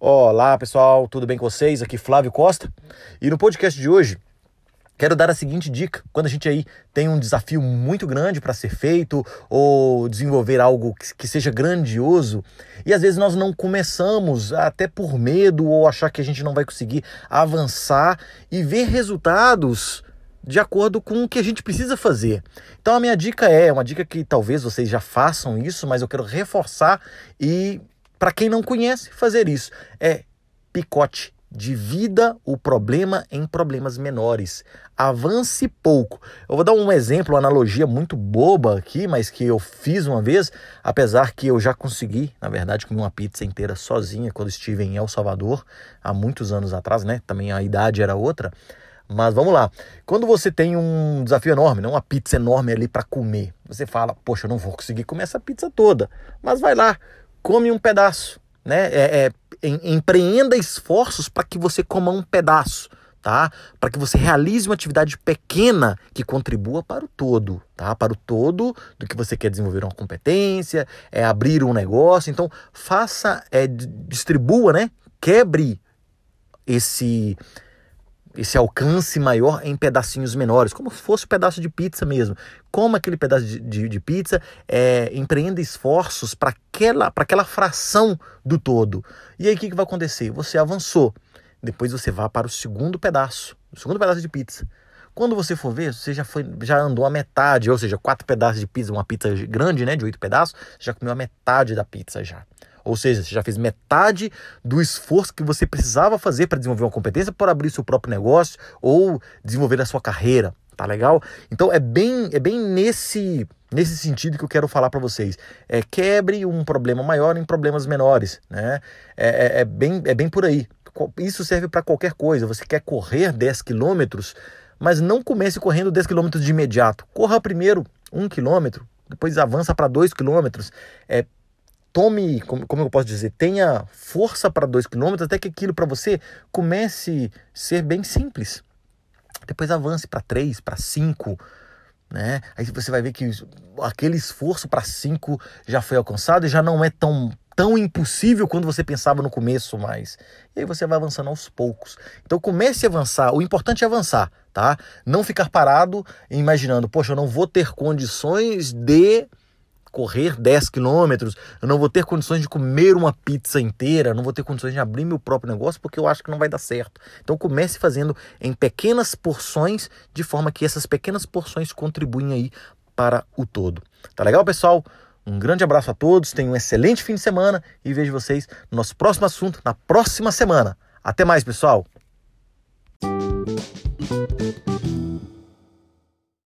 Olá pessoal, tudo bem com vocês? Aqui Flávio Costa e no podcast de hoje quero dar a seguinte dica: quando a gente aí tem um desafio muito grande para ser feito ou desenvolver algo que seja grandioso e às vezes nós não começamos até por medo ou achar que a gente não vai conseguir avançar e ver resultados de acordo com o que a gente precisa fazer. Então a minha dica é uma dica que talvez vocês já façam isso, mas eu quero reforçar e para quem não conhece, fazer isso é picote. Divida o problema em problemas menores. Avance pouco. Eu vou dar um exemplo, uma analogia muito boba aqui, mas que eu fiz uma vez, apesar que eu já consegui, na verdade, comer uma pizza inteira sozinha quando estive em El Salvador, há muitos anos atrás, né? Também a idade era outra. Mas vamos lá. Quando você tem um desafio enorme, não uma pizza enorme ali para comer, você fala: "Poxa, eu não vou conseguir comer essa pizza toda". Mas vai lá, come um pedaço, né? É, é, empreenda esforços para que você coma um pedaço, tá? Para que você realize uma atividade pequena que contribua para o todo, tá? Para o todo do que você quer desenvolver uma competência, é abrir um negócio. Então, faça, é, distribua, né? Quebre esse esse alcance maior em pedacinhos menores, como se fosse um pedaço de pizza mesmo. Como aquele pedaço de, de, de pizza, é, empreenda esforços para aquela, aquela fração do todo. E aí o que, que vai acontecer? Você avançou. Depois você vai para o segundo pedaço, o segundo pedaço de pizza. Quando você for ver, você já, foi, já andou a metade, ou seja, quatro pedaços de pizza, uma pizza grande, né, de oito pedaços, já comeu a metade da pizza já. Ou seja, você já fez metade do esforço que você precisava fazer para desenvolver uma competência, para abrir seu próprio negócio ou desenvolver a sua carreira. Tá legal? Então é bem, é bem nesse, nesse sentido que eu quero falar para vocês. É, quebre um problema maior em problemas menores. Né? É, é, é bem, é bem por aí. Isso serve para qualquer coisa. Você quer correr 10 quilômetros, mas não comece correndo 10 quilômetros de imediato. Corra primeiro 1 quilômetro, depois avança para 2 quilômetros. É, tome, como, como eu posso dizer, tenha força para dois quilômetros até que aquilo para você comece a ser bem simples. Depois avance para três, para cinco, né? Aí você vai ver que aquele esforço para cinco já foi alcançado e já não é tão tão impossível quando você pensava no começo mais. E aí você vai avançando aos poucos. Então comece a avançar. O importante é avançar, tá? Não ficar parado imaginando, poxa, eu não vou ter condições de correr 10 quilômetros, eu não vou ter condições de comer uma pizza inteira, não vou ter condições de abrir meu próprio negócio porque eu acho que não vai dar certo. Então comece fazendo em pequenas porções, de forma que essas pequenas porções contribuem aí para o todo. Tá legal, pessoal? Um grande abraço a todos, tenham um excelente fim de semana e vejo vocês no nosso próximo assunto na próxima semana. Até mais, pessoal!